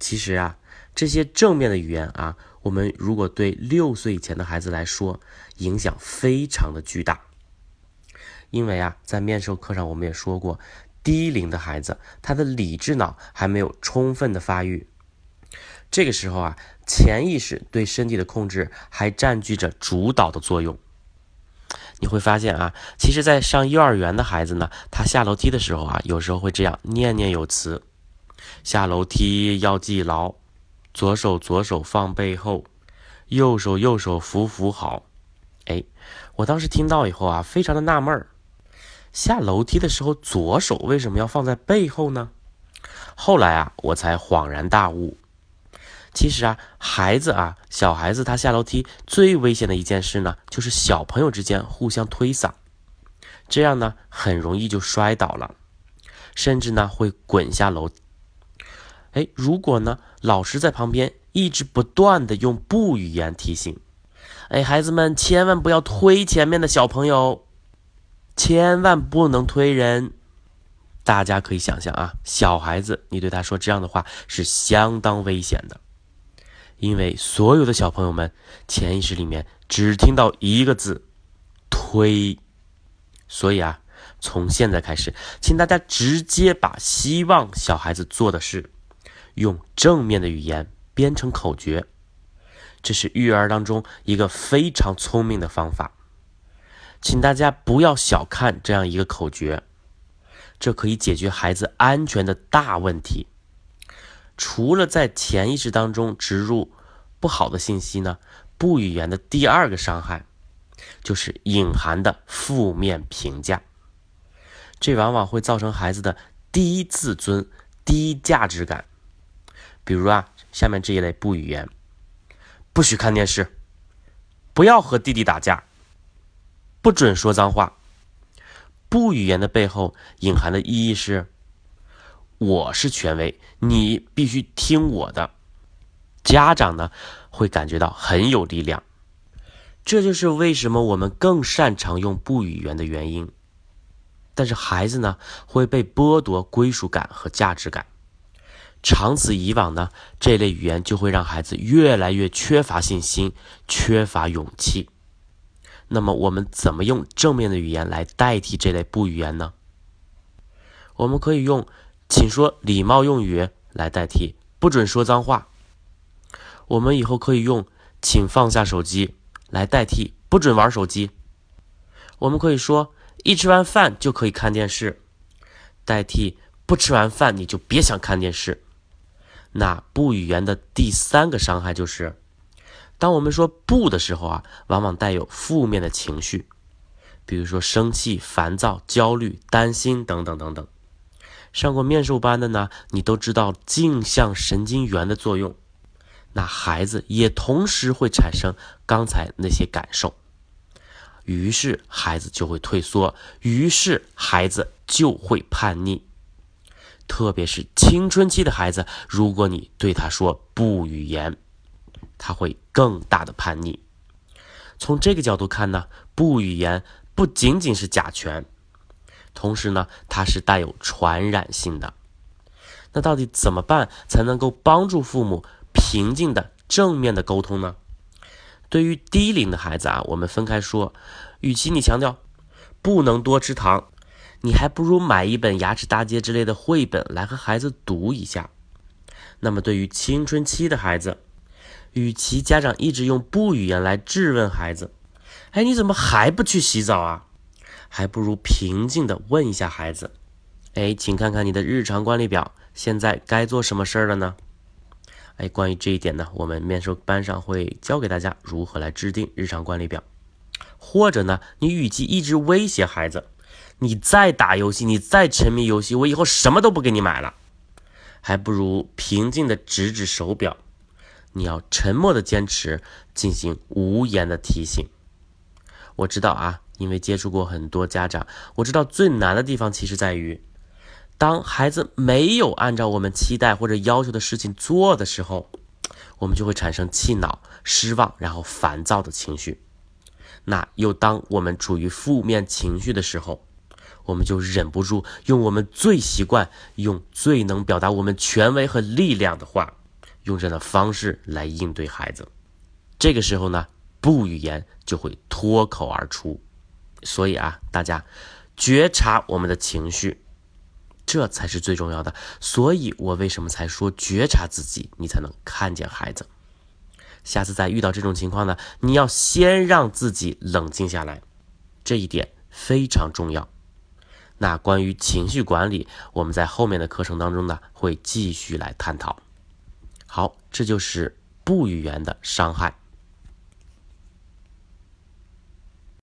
其实啊，这些正面的语言啊，我们如果对六岁以前的孩子来说，影响非常的巨大。因为啊，在面授课上我们也说过，低龄的孩子他的理智脑还没有充分的发育，这个时候啊，潜意识对身体的控制还占据着主导的作用。你会发现啊，其实，在上幼儿园的孩子呢，他下楼梯的时候啊，有时候会这样念念有词：下楼梯要记牢，左手左手放背后，右手右手扶扶好。哎，我当时听到以后啊，非常的纳闷儿，下楼梯的时候左手为什么要放在背后呢？后来啊，我才恍然大悟。其实啊，孩子啊，小孩子他下楼梯最危险的一件事呢，就是小朋友之间互相推搡，这样呢，很容易就摔倒了，甚至呢会滚下楼。哎，如果呢，老师在旁边一直不断的用不语言提醒，哎，孩子们千万不要推前面的小朋友，千万不能推人。大家可以想象啊，小孩子你对他说这样的话是相当危险的。因为所有的小朋友们潜意识里面只听到一个字“推”，所以啊，从现在开始，请大家直接把希望小孩子做的事，用正面的语言编成口诀。这是育儿当中一个非常聪明的方法，请大家不要小看这样一个口诀，这可以解决孩子安全的大问题。除了在潜意识当中植入不好的信息呢，不语言的第二个伤害就是隐含的负面评价，这往往会造成孩子的低自尊、低价值感。比如啊，下面这一类不语言：不许看电视，不要和弟弟打架，不准说脏话。不语言的背后隐含的意义是。我是权威，你必须听我的。家长呢会感觉到很有力量，这就是为什么我们更擅长用不语言的原因。但是孩子呢会被剥夺归属感和价值感，长此以往呢，这类语言就会让孩子越来越缺乏信心，缺乏勇气。那么我们怎么用正面的语言来代替这类不语言呢？我们可以用。请说礼貌用语来代替，不准说脏话。我们以后可以用“请放下手机”来代替，不准玩手机。我们可以说“一吃完饭就可以看电视”，代替“不吃完饭你就别想看电视”。那不语言的第三个伤害就是，当我们说“不”的时候啊，往往带有负面的情绪，比如说生气、烦躁、焦虑、担心等等等等。上过面授班的呢，你都知道镜像神经元的作用，那孩子也同时会产生刚才那些感受，于是孩子就会退缩，于是孩子就会叛逆，特别是青春期的孩子，如果你对他说不语言，他会更大的叛逆。从这个角度看呢，不语言不仅仅是甲醛。同时呢，它是带有传染性的。那到底怎么办才能够帮助父母平静的、正面的沟通呢？对于低龄的孩子啊，我们分开说。与其你强调不能多吃糖，你还不如买一本《牙齿大街》之类的绘本来和孩子读一下。那么对于青春期的孩子，与其家长一直用不语言来质问孩子，哎，你怎么还不去洗澡啊？还不如平静地问一下孩子：“哎，请看看你的日常管理表，现在该做什么事儿了呢？”哎，关于这一点呢，我们面授班上会教给大家如何来制定日常管理表。或者呢，你与其一直威胁孩子，你再打游戏，你再沉迷游戏，我以后什么都不给你买了，还不如平静地指指手表，你要沉默的坚持，进行无言的提醒。我知道啊。因为接触过很多家长，我知道最难的地方其实在于，当孩子没有按照我们期待或者要求的事情做的时候，我们就会产生气恼、失望，然后烦躁的情绪。那又当我们处于负面情绪的时候，我们就忍不住用我们最习惯、用最能表达我们权威和力量的话，用这样的方式来应对孩子。这个时候呢，不语言就会脱口而出。所以啊，大家觉察我们的情绪，这才是最重要的。所以我为什么才说觉察自己，你才能看见孩子。下次再遇到这种情况呢，你要先让自己冷静下来，这一点非常重要。那关于情绪管理，我们在后面的课程当中呢，会继续来探讨。好，这就是不语言的伤害。